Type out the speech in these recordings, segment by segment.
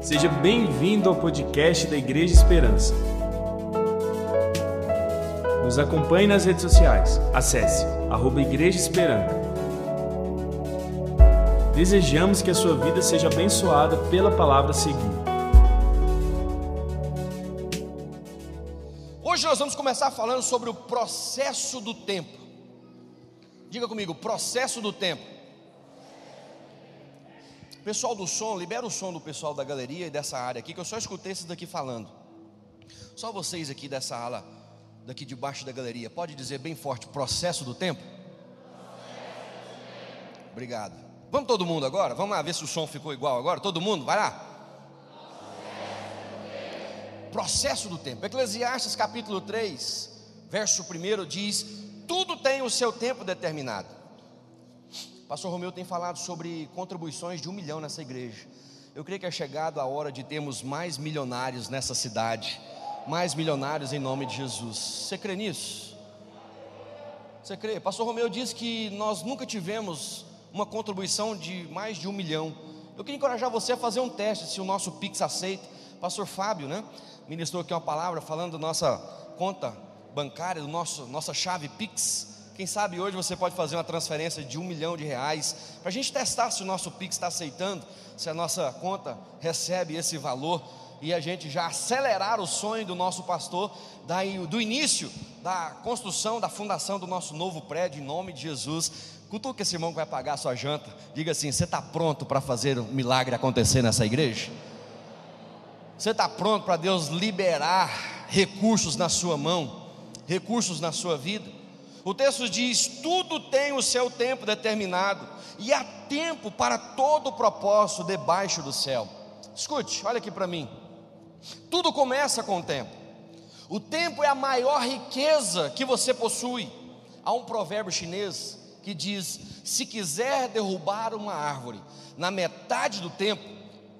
Seja bem-vindo ao podcast da Igreja Esperança. Nos acompanhe nas redes sociais. Acesse arroba Igreja Esperança. Desejamos que a sua vida seja abençoada pela palavra seguinte. Hoje nós vamos começar falando sobre o processo do tempo. Diga comigo, processo do tempo. Pessoal do som, libera o som do pessoal da galeria e dessa área aqui, que eu só escutei esses daqui falando. Só vocês aqui dessa ala, daqui debaixo da galeria, pode dizer bem forte: processo do tempo? Obrigado. Vamos todo mundo agora? Vamos lá ver se o som ficou igual agora. Todo mundo, vai lá. Processo do tempo. Eclesiastes capítulo 3, verso 1 diz: Tudo tem o seu tempo determinado. Pastor Romeu tem falado sobre contribuições de um milhão nessa igreja. Eu creio que é chegado a hora de termos mais milionários nessa cidade, mais milionários em nome de Jesus. Você crê nisso? Você crê? Pastor Romeu diz que nós nunca tivemos uma contribuição de mais de um milhão. Eu queria encorajar você a fazer um teste se o nosso Pix aceita. Pastor Fábio, né? Ministrou aqui uma palavra falando da nossa conta bancária, do nosso nossa chave Pix. Quem sabe hoje você pode fazer uma transferência de um milhão de reais para a gente testar se o nosso Pix está aceitando, se a nossa conta recebe esse valor e a gente já acelerar o sonho do nosso pastor daí, do início da construção, da fundação do nosso novo prédio, em nome de Jesus. Cutuca esse irmão que vai pagar a sua janta. Diga assim: você está pronto para fazer um milagre acontecer nessa igreja? Você está pronto para Deus liberar recursos na sua mão, recursos na sua vida? O texto diz: tudo tem o seu tempo determinado, e há tempo para todo o propósito debaixo do céu. Escute, olha aqui para mim. Tudo começa com o tempo. O tempo é a maior riqueza que você possui. Há um provérbio chinês que diz: se quiser derrubar uma árvore na metade do tempo,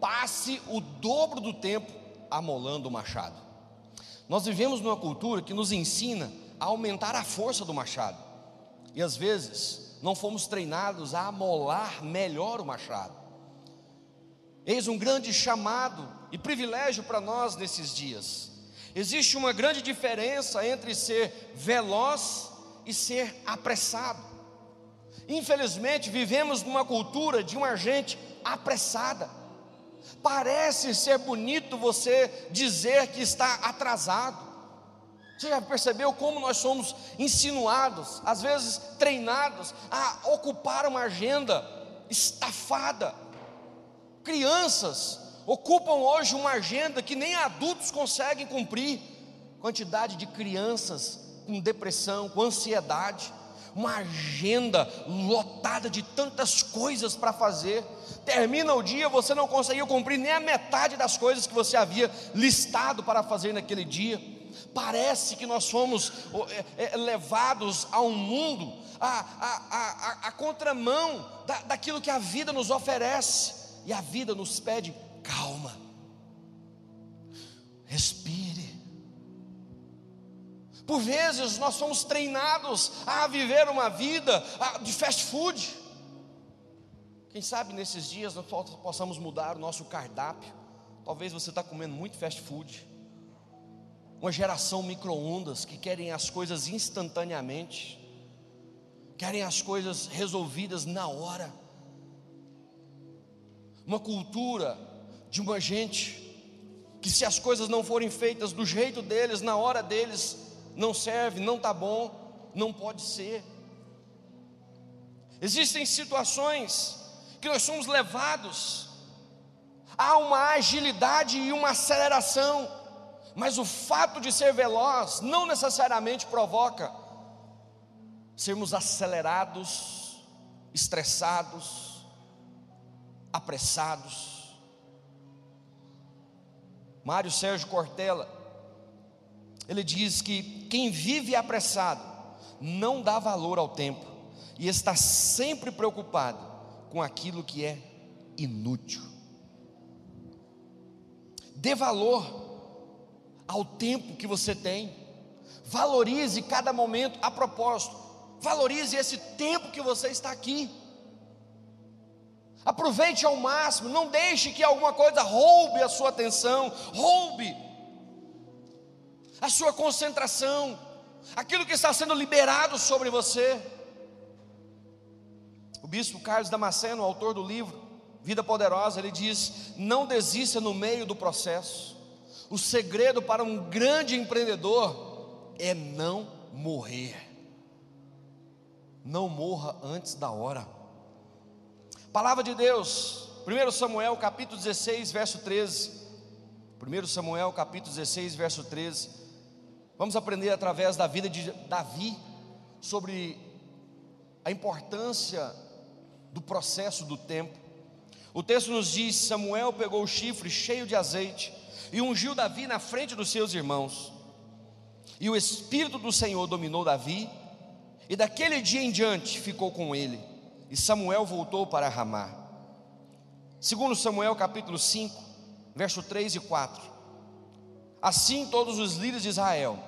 passe o dobro do tempo amolando o machado. Nós vivemos numa cultura que nos ensina a aumentar a força do machado. E às vezes não fomos treinados a amolar melhor o machado. Eis um grande chamado e privilégio para nós nesses dias. Existe uma grande diferença entre ser veloz e ser apressado. Infelizmente, vivemos numa cultura de uma gente apressada. Parece ser bonito você dizer que está atrasado. Você já percebeu como nós somos insinuados, às vezes treinados, a ocupar uma agenda estafada? Crianças ocupam hoje uma agenda que nem adultos conseguem cumprir. Quantidade de crianças com depressão, com ansiedade, uma agenda lotada de tantas coisas para fazer. Termina o dia, você não conseguiu cumprir nem a metade das coisas que você havia listado para fazer naquele dia Parece que nós fomos é, é, levados a um mundo, a, a, a, a contramão da, daquilo que a vida nos oferece, e a vida nos pede calma, respire. Por vezes nós somos treinados a viver uma vida de fast food. Quem sabe nesses dias nós possamos mudar o nosso cardápio. Talvez você está comendo muito fast food uma geração micro-ondas que querem as coisas instantaneamente, querem as coisas resolvidas na hora. Uma cultura de uma gente que se as coisas não forem feitas do jeito deles, na hora deles, não serve, não está bom, não pode ser. Existem situações que nós somos levados a uma agilidade e uma aceleração mas o fato de ser veloz não necessariamente provoca sermos acelerados, estressados, apressados. Mário Sérgio Cortella, ele diz que quem vive apressado não dá valor ao tempo e está sempre preocupado com aquilo que é inútil. Dê valor ao tempo que você tem. Valorize cada momento a propósito. Valorize esse tempo que você está aqui. Aproveite ao máximo, não deixe que alguma coisa roube a sua atenção, roube a sua concentração, aquilo que está sendo liberado sobre você. O bispo Carlos Damasceno, autor do livro Vida Poderosa, ele diz: não desista no meio do processo. O segredo para um grande empreendedor é não morrer. Não morra antes da hora. Palavra de Deus, 1 Samuel capítulo 16, verso 13. 1 Samuel capítulo 16, verso 13. Vamos aprender através da vida de Davi sobre a importância do processo do tempo. O texto nos diz: Samuel pegou o chifre cheio de azeite e ungiu Davi na frente dos seus irmãos. E o Espírito do Senhor dominou Davi, e daquele dia em diante ficou com ele. E Samuel voltou para Ramá. Segundo Samuel capítulo 5, verso 3 e 4. Assim todos os líderes de Israel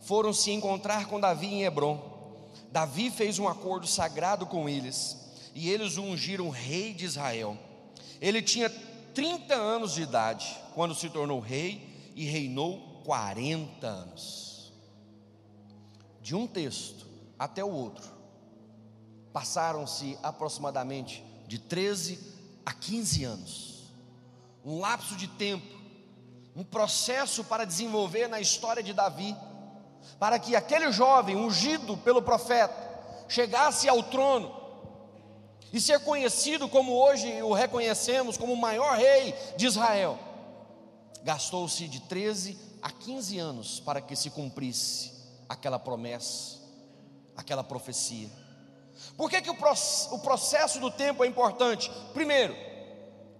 foram se encontrar com Davi em Hebron. Davi fez um acordo sagrado com eles, e eles o ungiram rei de Israel. Ele tinha 30 anos de idade quando se tornou rei e reinou 40 anos. De um texto até o outro, passaram-se aproximadamente de 13 a 15 anos. Um lapso de tempo, um processo para desenvolver na história de Davi para que aquele jovem ungido pelo profeta chegasse ao trono e ser conhecido como hoje o reconhecemos como o maior rei de Israel. Gastou-se de 13 a 15 anos para que se cumprisse aquela promessa, aquela profecia. Por que, que o, o processo do tempo é importante? Primeiro,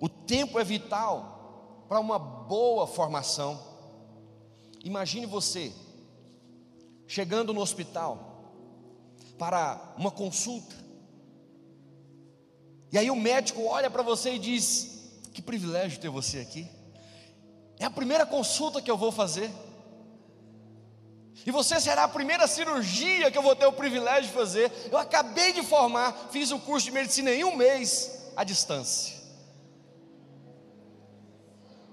o tempo é vital para uma boa formação. Imagine você chegando no hospital para uma consulta. E aí o médico olha para você e diz: Que privilégio ter você aqui. É a primeira consulta que eu vou fazer. E você será a primeira cirurgia que eu vou ter o privilégio de fazer. Eu acabei de formar, fiz o um curso de medicina em um mês à distância.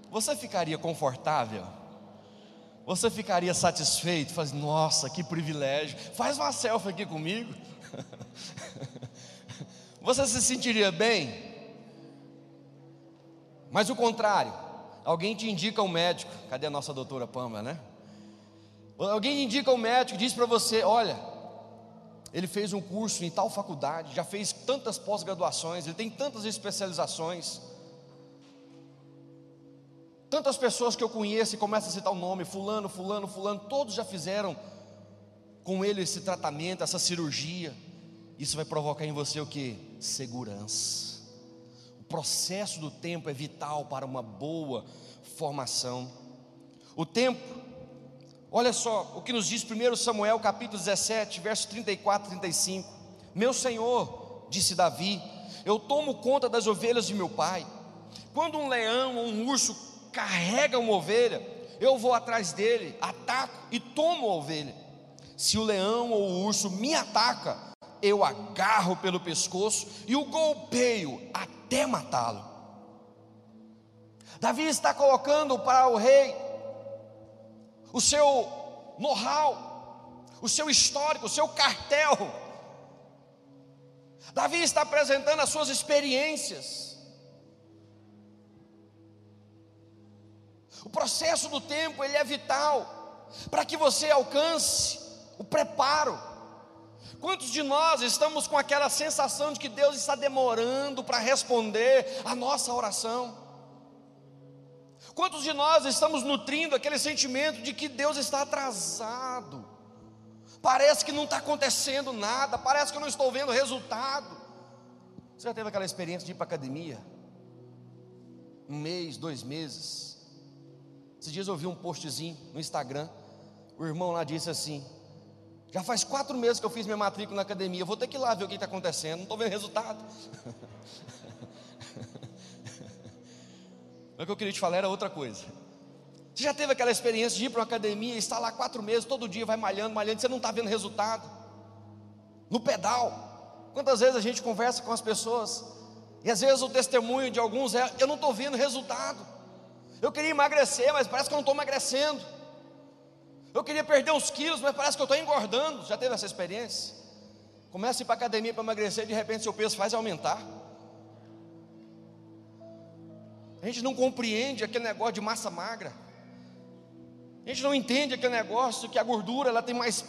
Você ficaria confortável? Você ficaria satisfeito? Faz, nossa, que privilégio. Faz uma selfie aqui comigo. Você se sentiria bem? Mas o contrário, alguém te indica um médico. Cadê a nossa doutora Pamba, né? Alguém indica um médico, diz para você: olha, ele fez um curso em tal faculdade, já fez tantas pós-graduações, ele tem tantas especializações. Tantas pessoas que eu conheço e começam a citar o nome, fulano, fulano, fulano, todos já fizeram com ele esse tratamento, essa cirurgia. Isso vai provocar em você o que? Segurança. Processo do tempo é vital para uma boa formação. O tempo, olha só o que nos diz 1 Samuel capítulo 17, verso 34 e 35. Meu Senhor, disse Davi, eu tomo conta das ovelhas de meu pai. Quando um leão ou um urso carrega uma ovelha, eu vou atrás dele, ataco e tomo a ovelha. Se o leão ou o urso me ataca, eu agarro pelo pescoço e o golpeio até matá-lo. Davi está colocando para o rei o seu know-how, o seu histórico, o seu cartel. Davi está apresentando as suas experiências. O processo do tempo, ele é vital para que você alcance o preparo. Quantos de nós estamos com aquela sensação de que Deus está demorando para responder a nossa oração? Quantos de nós estamos nutrindo aquele sentimento de que Deus está atrasado? Parece que não está acontecendo nada, parece que eu não estou vendo resultado. Você já teve aquela experiência de ir para a academia? Um mês, dois meses, esses dias eu vi um postzinho no Instagram. O irmão lá disse assim: Já faz quatro meses que eu fiz minha matrícula na academia. vou ter que ir lá ver o que está acontecendo. Não estou vendo resultado. O que eu queria te falar era outra coisa. Você já teve aquela experiência de ir para uma academia, estar lá quatro meses, todo dia vai malhando, malhando, você não está vendo resultado? No pedal. Quantas vezes a gente conversa com as pessoas E às vezes o testemunho de alguns é: eu não estou vendo resultado. Eu queria emagrecer, mas parece que eu não estou emagrecendo. Eu queria perder uns quilos, mas parece que eu estou engordando. Já teve essa experiência? Começa a ir para a academia para emagrecer, de repente seu peso faz aumentar. A gente não compreende aquele negócio de massa magra. A gente não entende aquele negócio que a gordura ela tem mais,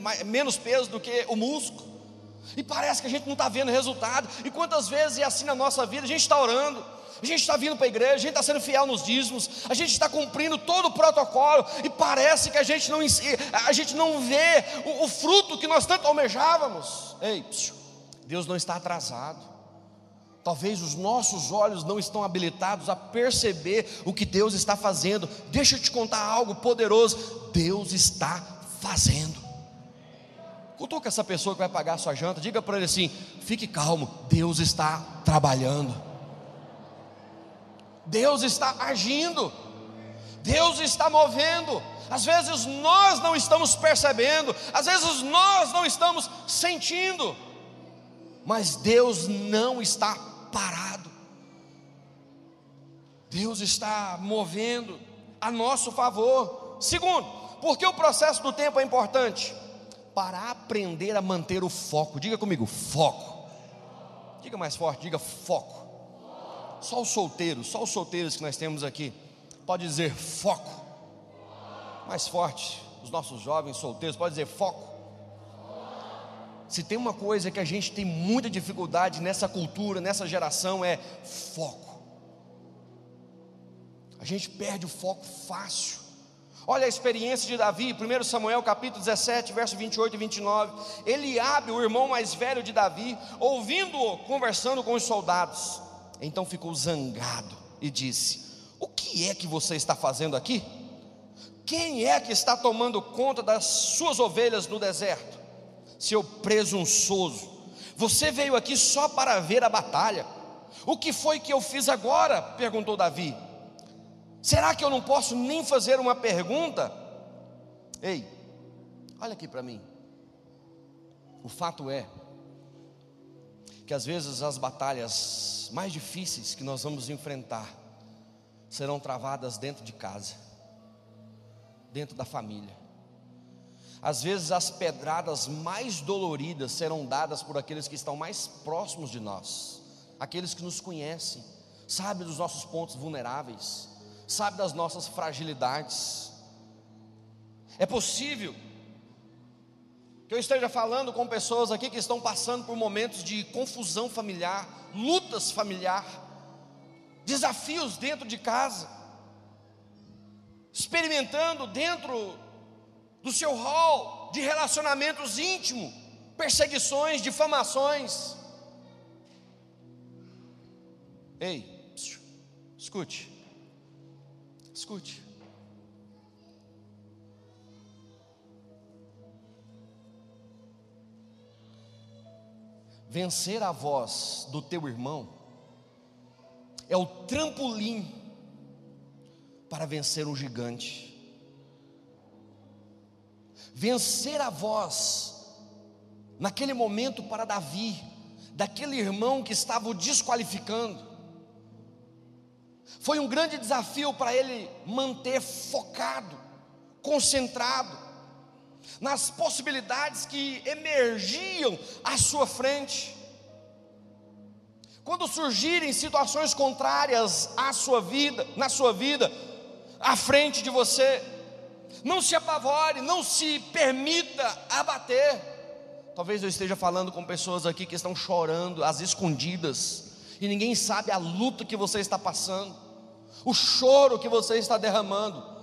mais menos peso do que o músculo. E parece que a gente não está vendo resultado. E quantas vezes é assim na nossa vida? A gente está orando, a gente está vindo para a igreja, a gente está sendo fiel nos dízimos, a gente está cumprindo todo o protocolo, e parece que a gente não, a gente não vê o, o fruto que nós tanto almejávamos. Ei, Deus não está atrasado. Talvez os nossos olhos não estão habilitados a perceber o que Deus está fazendo. Deixa eu te contar algo poderoso. Deus está fazendo. Cutuca essa pessoa que vai pagar a sua janta, diga para ele assim: fique calmo, Deus está trabalhando. Deus está agindo. Deus está movendo. Às vezes nós não estamos percebendo, às vezes nós não estamos sentindo, mas Deus não está parado. Deus está movendo a nosso favor. Segundo, porque o processo do tempo é importante? Para aprender a manter o foco. Diga comigo, foco. Diga mais forte, diga foco. Só os solteiros, só os solteiros que nós temos aqui, pode dizer foco. Mais forte, os nossos jovens solteiros, pode dizer foco. Se tem uma coisa que a gente tem muita dificuldade nessa cultura, nessa geração, é foco. A gente perde o foco fácil. Olha a experiência de Davi, 1 Samuel capítulo 17, verso 28 e 29. Eliabe, o irmão mais velho de Davi, ouvindo-o conversando com os soldados, então ficou zangado e disse: O que é que você está fazendo aqui? Quem é que está tomando conta das suas ovelhas no deserto? seu presunçoso. Você veio aqui só para ver a batalha. O que foi que eu fiz agora? perguntou Davi. Será que eu não posso nem fazer uma pergunta? Ei, olha aqui para mim. O fato é que às vezes as batalhas mais difíceis que nós vamos enfrentar serão travadas dentro de casa, dentro da família. Às vezes as pedradas mais doloridas serão dadas por aqueles que estão mais próximos de nós, aqueles que nos conhecem, sabe dos nossos pontos vulneráveis, sabe das nossas fragilidades. É possível que eu esteja falando com pessoas aqui que estão passando por momentos de confusão familiar, lutas familiar, desafios dentro de casa, experimentando dentro do seu rol de relacionamentos íntimos, perseguições, difamações. Ei, escute, escute. Vencer a voz do teu irmão é o trampolim para vencer um gigante. Vencer a voz, naquele momento para Davi, daquele irmão que estava o desqualificando, foi um grande desafio para ele manter focado, concentrado, nas possibilidades que emergiam à sua frente. Quando surgirem situações contrárias à sua vida, na sua vida, à frente de você, não se apavore, não se permita abater. Talvez eu esteja falando com pessoas aqui que estão chorando às escondidas, e ninguém sabe a luta que você está passando, o choro que você está derramando.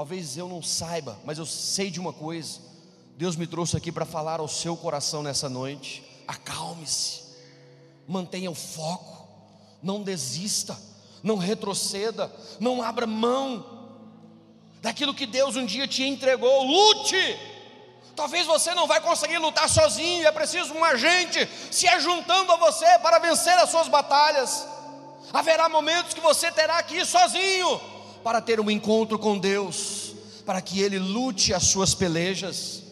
Talvez eu não saiba, mas eu sei de uma coisa: Deus me trouxe aqui para falar ao seu coração nessa noite. Acalme-se, mantenha o foco, não desista, não retroceda, não abra mão daquilo que Deus um dia te entregou. Lute. Talvez você não vai conseguir lutar sozinho, é preciso um agente se ajuntando a você para vencer as suas batalhas. Haverá momentos que você terá que ir sozinho para ter um encontro com Deus, para que Ele lute as suas pelejas.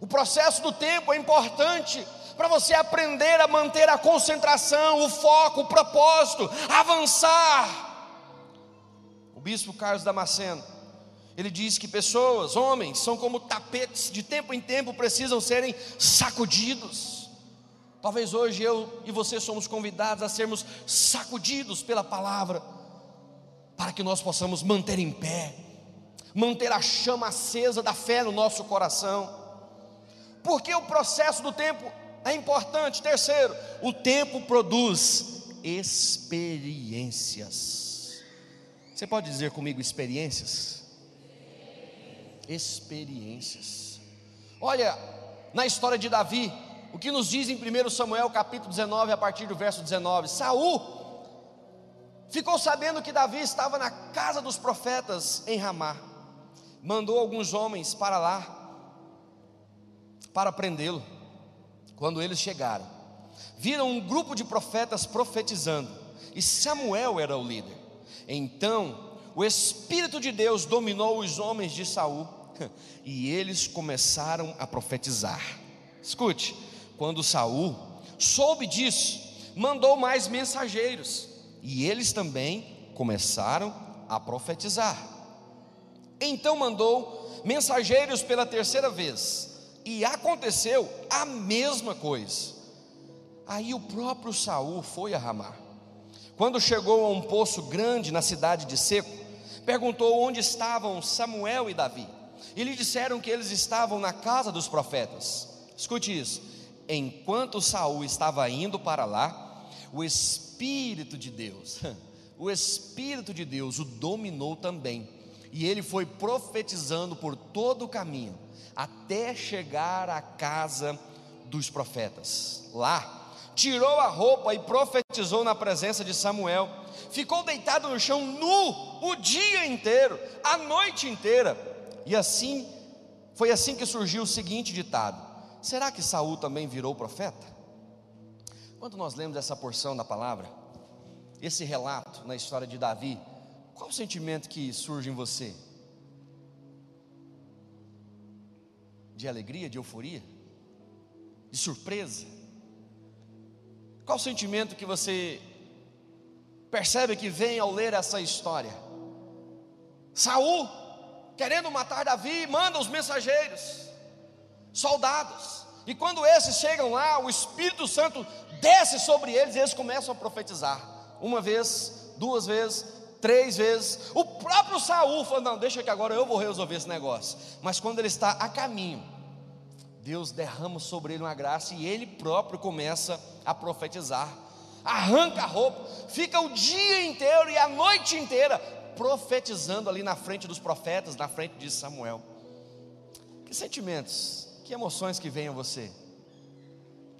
O processo do tempo é importante para você aprender a manter a concentração, o foco, o propósito, avançar. O bispo Carlos Damasceno, ele diz que pessoas, homens, são como tapetes, de tempo em tempo precisam serem sacudidos. Talvez hoje eu e você somos convidados a sermos sacudidos pela palavra, para que nós possamos manter em pé, manter a chama acesa da fé no nosso coração. Porque o processo do tempo é importante. Terceiro, o tempo produz experiências. Você pode dizer comigo experiências? Experiências. Olha, na história de Davi, o que nos diz em 1 Samuel capítulo 19, a partir do verso 19: Saul ficou sabendo que Davi estava na casa dos profetas em Ramá, mandou alguns homens para lá para prendê-lo. Quando eles chegaram, viram um grupo de profetas profetizando, e Samuel era o líder. Então, o espírito de Deus dominou os homens de Saul, e eles começaram a profetizar. Escute, quando Saul soube disso, mandou mais mensageiros, e eles também começaram a profetizar. Então mandou mensageiros pela terceira vez, e aconteceu a mesma coisa. Aí o próprio Saul foi a Ramá. Quando chegou a um poço grande na cidade de Seco, perguntou onde estavam Samuel e Davi. E lhe disseram que eles estavam na casa dos profetas. Escute isso. Enquanto Saul estava indo para lá, o espírito de Deus, o espírito de Deus o dominou também. E ele foi profetizando por todo o caminho até chegar à casa dos profetas. Lá, tirou a roupa e profetizou na presença de Samuel. Ficou deitado no chão nu o dia inteiro, a noite inteira. E assim, foi assim que surgiu o seguinte ditado: Será que Saul também virou profeta? Quando nós lemos essa porção da palavra, esse relato na história de Davi, qual o sentimento que surge em você? de alegria, de euforia, de surpresa? Qual o sentimento que você percebe que vem ao ler essa história? Saul, querendo matar Davi, manda os mensageiros, soldados, e quando esses chegam lá, o Espírito Santo desce sobre eles e eles começam a profetizar. Uma vez, duas vezes, três vezes. O próprio Saul falou: Não, deixa que agora eu vou resolver esse negócio. Mas quando ele está a caminho, Deus derrama sobre ele uma graça e ele próprio começa a profetizar. Arranca a roupa, fica o dia inteiro e a noite inteira profetizando ali na frente dos profetas, na frente de Samuel. Que sentimentos, que emoções que vêm a você?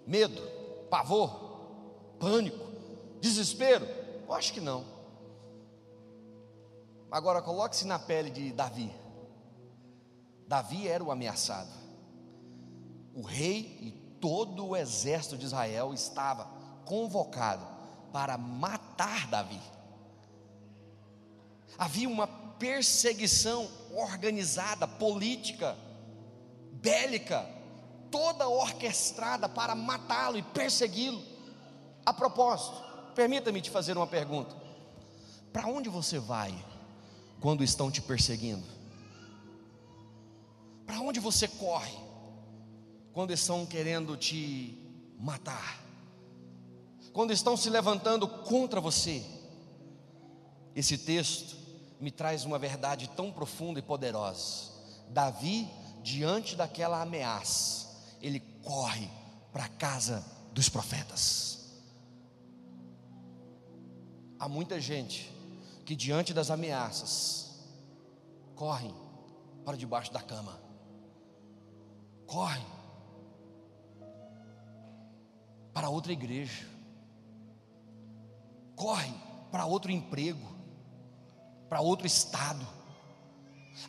Medo, pavor, pânico, desespero? Eu acho que não. Agora coloque-se na pele de Davi. Davi era o ameaçado o rei e todo o exército de Israel estava convocado para matar Davi. Havia uma perseguição organizada, política, bélica, toda orquestrada para matá-lo e persegui-lo. A propósito, permita-me te fazer uma pergunta: para onde você vai quando estão te perseguindo? Para onde você corre? quando estão querendo te matar, quando estão se levantando contra você. Esse texto me traz uma verdade tão profunda e poderosa. Davi, diante daquela ameaça, ele corre para a casa dos profetas. Há muita gente que, diante das ameaças, correm para debaixo da cama, correm para outra igreja, corre para outro emprego, para outro estado.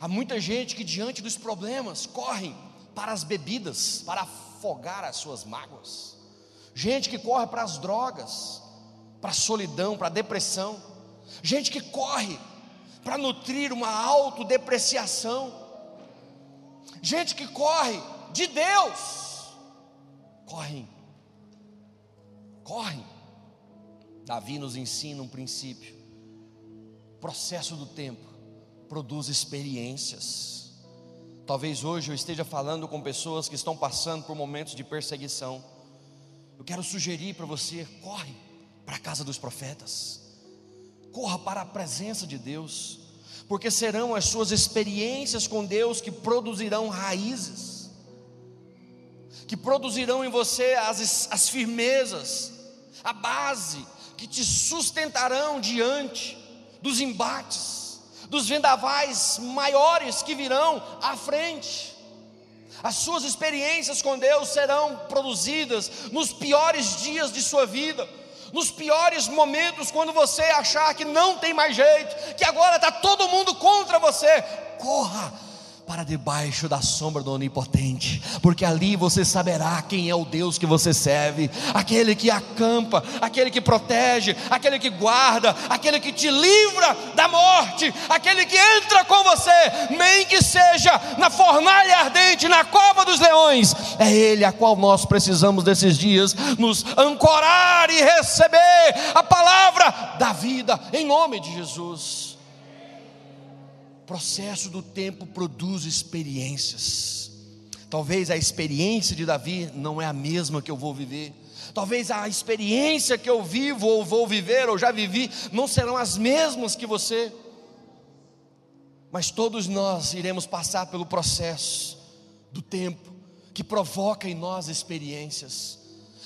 Há muita gente que, diante dos problemas, corre para as bebidas, para afogar as suas mágoas. Gente que corre para as drogas, para a solidão, para a depressão. Gente que corre para nutrir uma autodepreciação. Gente que corre de Deus, correm Corre. Davi nos ensina um princípio. Processo do tempo produz experiências. Talvez hoje eu esteja falando com pessoas que estão passando por momentos de perseguição. Eu quero sugerir para você: corre para a casa dos profetas, corra para a presença de Deus, porque serão as suas experiências com Deus que produzirão raízes, que produzirão em você as, as firmezas, a base, que te sustentarão diante dos embates, dos vendavais maiores que virão à frente. As suas experiências com Deus serão produzidas nos piores dias de sua vida nos piores momentos, quando você achar que não tem mais jeito, que agora está todo mundo contra você, corra para debaixo da sombra do Onipotente, porque ali você saberá quem é o Deus que você serve, aquele que acampa, aquele que protege, aquele que guarda, aquele que te livra da morte, aquele que entra com você, nem que seja na fornalha ardente, na cova dos leões, é Ele a qual nós precisamos desses dias nos ancorar e receber a palavra da vida, em nome de Jesus processo do tempo produz experiências. Talvez a experiência de Davi não é a mesma que eu vou viver. Talvez a experiência que eu vivo ou vou viver ou já vivi não serão as mesmas que você. Mas todos nós iremos passar pelo processo do tempo que provoca em nós experiências,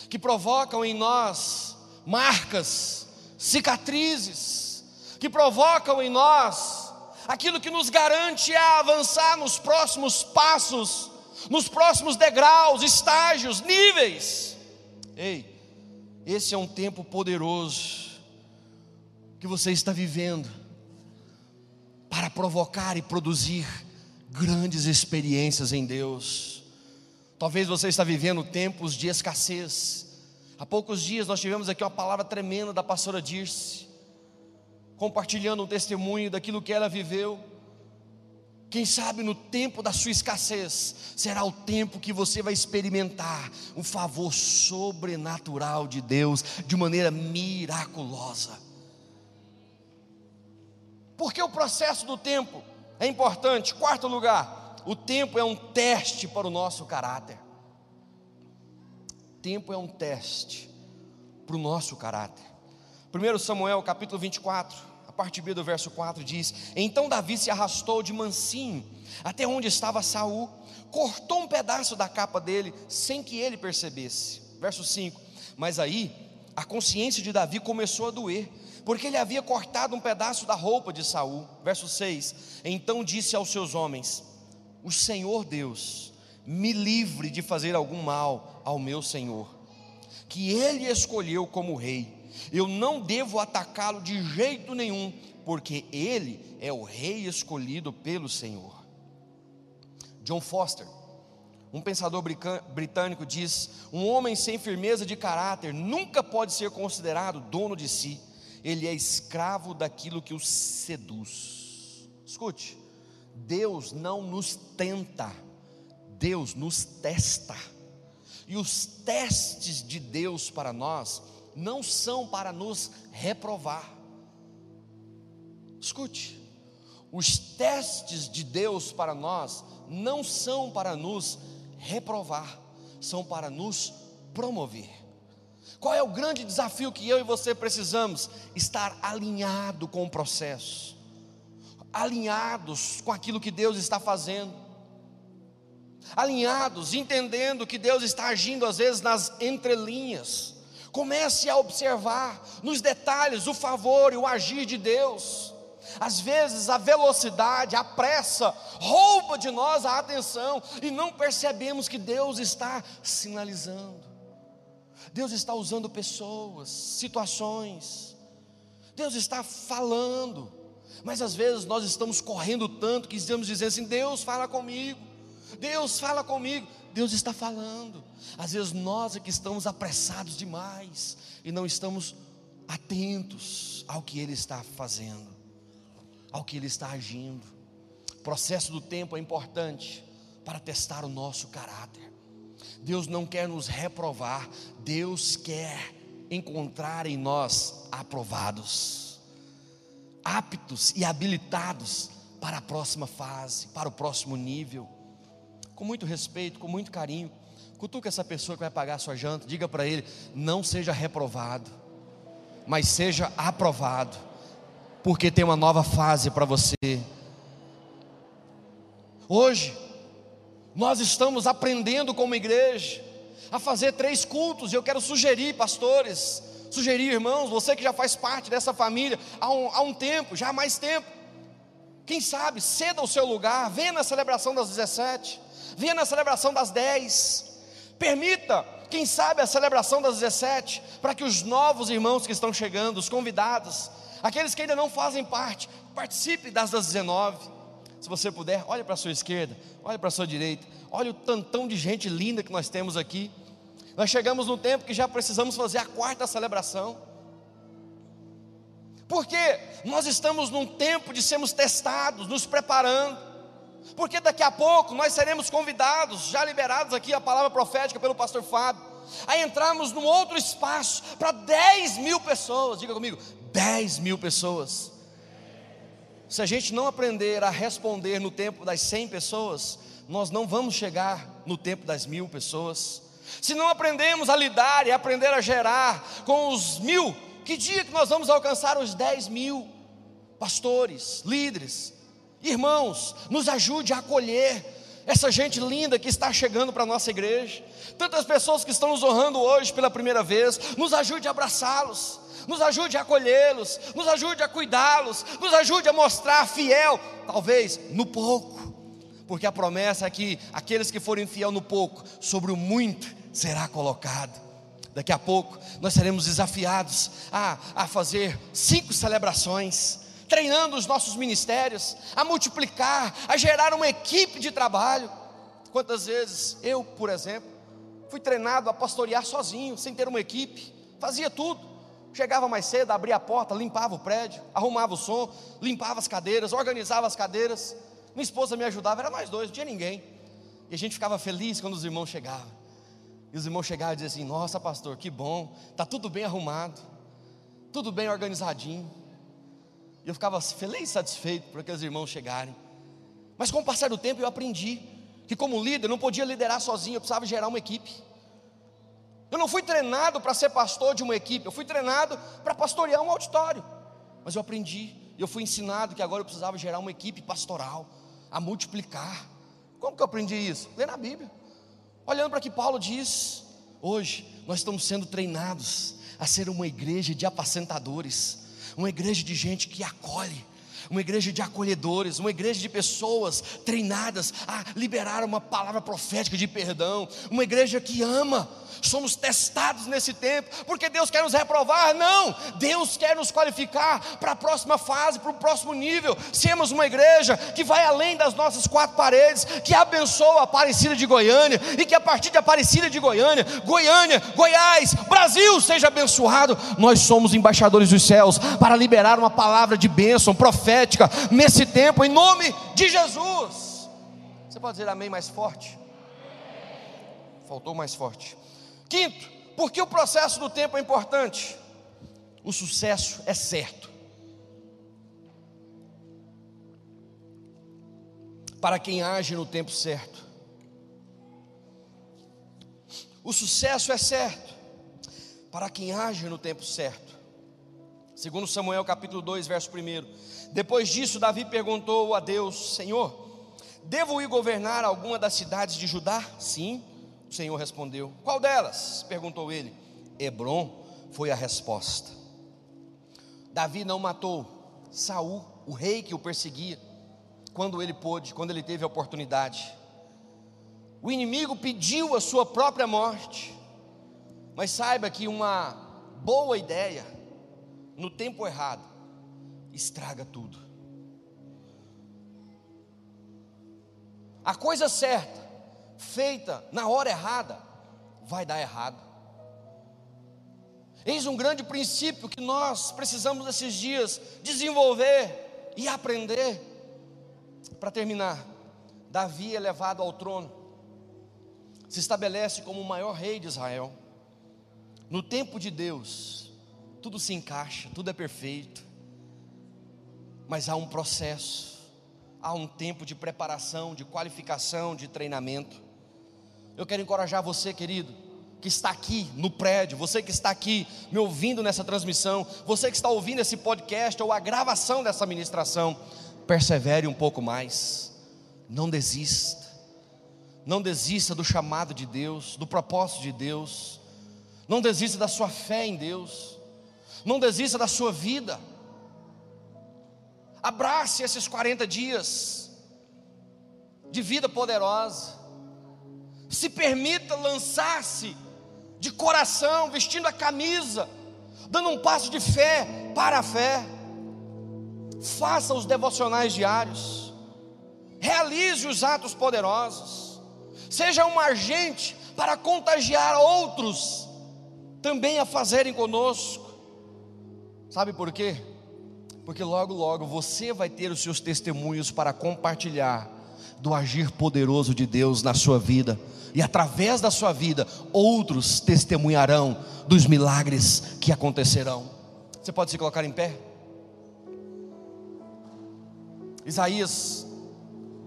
que provocam em nós marcas, cicatrizes, que provocam em nós aquilo que nos garante a avançar nos próximos passos, nos próximos degraus, estágios, níveis. Ei, esse é um tempo poderoso que você está vivendo para provocar e produzir grandes experiências em Deus. Talvez você está vivendo tempos de escassez. Há poucos dias nós tivemos aqui uma palavra tremenda da pastora Dirce compartilhando um testemunho daquilo que ela viveu. Quem sabe no tempo da sua escassez será o tempo que você vai experimentar um favor sobrenatural de Deus de maneira miraculosa. Porque o processo do tempo é importante. Quarto lugar, o tempo é um teste para o nosso caráter. Tempo é um teste para o nosso caráter. 1 Samuel capítulo 24, parte B do verso 4 diz: Então Davi se arrastou de mansinho até onde estava Saul, cortou um pedaço da capa dele sem que ele percebesse. Verso 5: Mas aí a consciência de Davi começou a doer, porque ele havia cortado um pedaço da roupa de Saul. Verso 6: Então disse aos seus homens: O Senhor Deus me livre de fazer algum mal ao meu Senhor, que ele escolheu como rei eu não devo atacá-lo de jeito nenhum, porque ele é o rei escolhido pelo Senhor. John Foster, um pensador britânico, diz: Um homem sem firmeza de caráter nunca pode ser considerado dono de si, ele é escravo daquilo que o seduz. Escute, Deus não nos tenta, Deus nos testa, e os testes de Deus para nós não são para nos reprovar. Escute, os testes de Deus para nós não são para nos reprovar, são para nos promover. Qual é o grande desafio que eu e você precisamos? Estar alinhado com o processo, alinhados com aquilo que Deus está fazendo, alinhados, entendendo que Deus está agindo às vezes nas entrelinhas Comece a observar nos detalhes o favor e o agir de Deus. Às vezes a velocidade, a pressa rouba de nós a atenção e não percebemos que Deus está sinalizando. Deus está usando pessoas, situações. Deus está falando. Mas às vezes nós estamos correndo tanto que estamos dizendo assim: Deus fala comigo. Deus fala comigo. Deus está falando. Às vezes nós é que estamos apressados demais e não estamos atentos ao que Ele está fazendo, ao que Ele está agindo. O processo do tempo é importante para testar o nosso caráter. Deus não quer nos reprovar, Deus quer encontrar em nós aprovados, aptos e habilitados para a próxima fase, para o próximo nível. Com muito respeito, com muito carinho, cutuca essa pessoa que vai pagar a sua janta, diga para ele: não seja reprovado, mas seja aprovado, porque tem uma nova fase para você. Hoje, nós estamos aprendendo como igreja a fazer três cultos, e eu quero sugerir, pastores, sugerir, irmãos, você que já faz parte dessa família há um, há um tempo, já há mais tempo, quem sabe, ceda o seu lugar, venha na celebração das 17, venha na celebração das 10, permita, quem sabe, a celebração das 17, para que os novos irmãos que estão chegando, os convidados, aqueles que ainda não fazem parte, participe das das 19. Se você puder, olhe para a sua esquerda, olhe para a sua direita, olhe o tantão de gente linda que nós temos aqui. Nós chegamos no tempo que já precisamos fazer a quarta celebração. Porque nós estamos num tempo de sermos testados, nos preparando. Porque daqui a pouco nós seremos convidados, já liberados aqui a palavra profética pelo pastor Fábio, a entrarmos num outro espaço para 10 mil pessoas. Diga comigo, 10 mil pessoas. Se a gente não aprender a responder no tempo das 100 pessoas, nós não vamos chegar no tempo das mil pessoas. Se não aprendemos a lidar e aprender a gerar com os mil, que dia que nós vamos alcançar os 10 mil? Pastores, líderes, irmãos, nos ajude a acolher essa gente linda que está chegando para a nossa igreja, tantas pessoas que estão nos honrando hoje pela primeira vez, nos ajude a abraçá-los nos ajude a acolhê-los, nos ajude a cuidá-los, nos ajude a mostrar fiel, talvez no pouco, porque a promessa é que aqueles que forem fiel no pouco, sobre o muito será colocado. Daqui a pouco nós seremos desafiados a, a fazer cinco celebrações, treinando os nossos ministérios, a multiplicar, a gerar uma equipe de trabalho. Quantas vezes eu, por exemplo, fui treinado a pastorear sozinho, sem ter uma equipe, fazia tudo. Chegava mais cedo, abria a porta, limpava o prédio, arrumava o som, limpava as cadeiras, organizava as cadeiras. Minha esposa me ajudava, era nós dois, não tinha ninguém. E a gente ficava feliz quando os irmãos chegavam. E os irmãos chegavam e diziam assim: Nossa, pastor, que bom, está tudo bem arrumado, tudo bem organizadinho. Eu ficava feliz e satisfeito por aqueles irmãos chegarem. Mas com o passar do tempo eu aprendi que, como líder, não podia liderar sozinho, eu precisava gerar uma equipe. Eu não fui treinado para ser pastor de uma equipe, eu fui treinado para pastorear um auditório. Mas eu aprendi, eu fui ensinado que agora eu precisava gerar uma equipe pastoral, a multiplicar. Como que eu aprendi isso? Lê na Bíblia. Olhando para que Paulo diz, hoje nós estamos sendo treinados a ser uma igreja de apacentadores, uma igreja de gente que acolhe, uma igreja de acolhedores, uma igreja de pessoas treinadas a liberar uma palavra profética de perdão, uma igreja que ama, somos testados nesse tempo, porque Deus quer nos reprovar? Não, Deus quer nos qualificar para a próxima fase, para o próximo nível. Sermos uma igreja que vai além das nossas quatro paredes, que abençoa a Aparecida de Goiânia e que a partir de Aparecida de Goiânia, Goiânia, Goiás, Brasil seja abençoado. Nós somos embaixadores dos céus para liberar uma palavra de bênção profética nesse tempo, em nome de Jesus. Você pode dizer amém mais forte? Faltou mais forte. Quinto, porque o processo do tempo é importante? O sucesso é certo. Para quem age no tempo certo. O sucesso é certo para quem age no tempo certo. Segundo Samuel capítulo 2, verso 1. Depois disso, Davi perguntou a Deus: Senhor, devo ir governar alguma das cidades de Judá? Sim. O Senhor respondeu: Qual delas? perguntou ele. Hebron foi a resposta. Davi não matou Saul, o rei que o perseguia, quando ele pôde, quando ele teve a oportunidade. O inimigo pediu a sua própria morte. Mas saiba que uma boa ideia, no tempo errado, estraga tudo. A coisa certa feita na hora errada, vai dar errado. Eis um grande princípio que nós precisamos esses dias desenvolver e aprender. Para terminar, Davi é levado ao trono, se estabelece como o maior rei de Israel. No tempo de Deus, tudo se encaixa, tudo é perfeito. Mas há um processo, há um tempo de preparação, de qualificação, de treinamento. Eu quero encorajar você, querido, que está aqui no prédio, você que está aqui me ouvindo nessa transmissão, você que está ouvindo esse podcast ou a gravação dessa ministração, persevere um pouco mais, não desista, não desista do chamado de Deus, do propósito de Deus, não desista da sua fé em Deus, não desista da sua vida, abrace esses 40 dias de vida poderosa, se permita lançar-se de coração, vestindo a camisa, dando um passo de fé para a fé. Faça os devocionais diários, realize os atos poderosos, seja um agente para contagiar outros também a fazerem conosco. Sabe por quê? Porque logo, logo você vai ter os seus testemunhos para compartilhar do agir poderoso de Deus na sua vida e através da sua vida, outros testemunharão dos milagres que acontecerão. Você pode se colocar em pé? Isaías,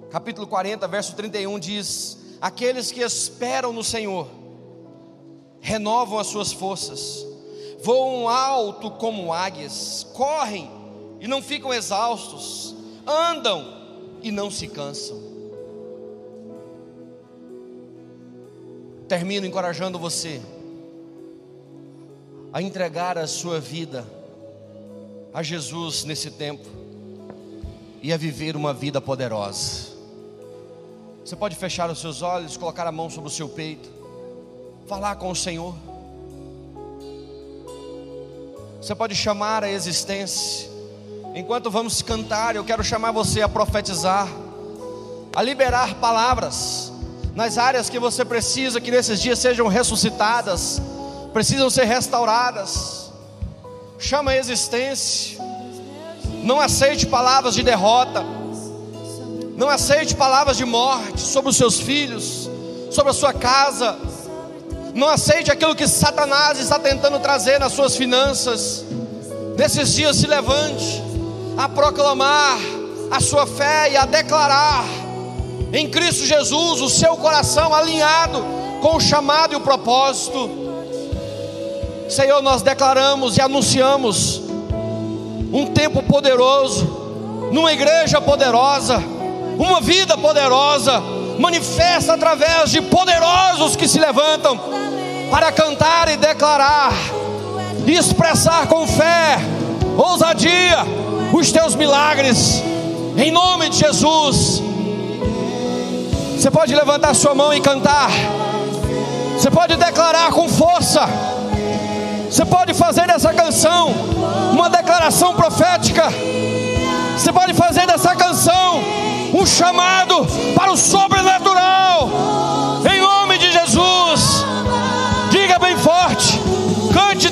capítulo 40, verso 31 diz: Aqueles que esperam no Senhor renovam as suas forças, voam alto como águias, correm e não ficam exaustos, andam e não se cansam. Termino encorajando você a entregar a sua vida a Jesus nesse tempo e a viver uma vida poderosa. Você pode fechar os seus olhos, colocar a mão sobre o seu peito, falar com o Senhor. Você pode chamar a existência. Enquanto vamos cantar, eu quero chamar você a profetizar, a liberar palavras nas áreas que você precisa que nesses dias sejam ressuscitadas, precisam ser restauradas. Chama a existência. Não aceite palavras de derrota. Não aceite palavras de morte sobre os seus filhos, sobre a sua casa. Não aceite aquilo que Satanás está tentando trazer nas suas finanças. Nesses dias se levante a proclamar a sua fé e a declarar em Cristo Jesus, o seu coração alinhado com o chamado e o propósito. Senhor, nós declaramos e anunciamos um tempo poderoso, numa igreja poderosa, uma vida poderosa, manifesta através de poderosos que se levantam para cantar e declarar, e expressar com fé, ousadia, os teus milagres, em nome de Jesus. Você pode levantar sua mão e cantar. Você pode declarar com força. Você pode fazer dessa canção uma declaração profética. Você pode fazer dessa canção um chamado para o sobrenatural. Em nome de Jesus. Diga bem forte. Cante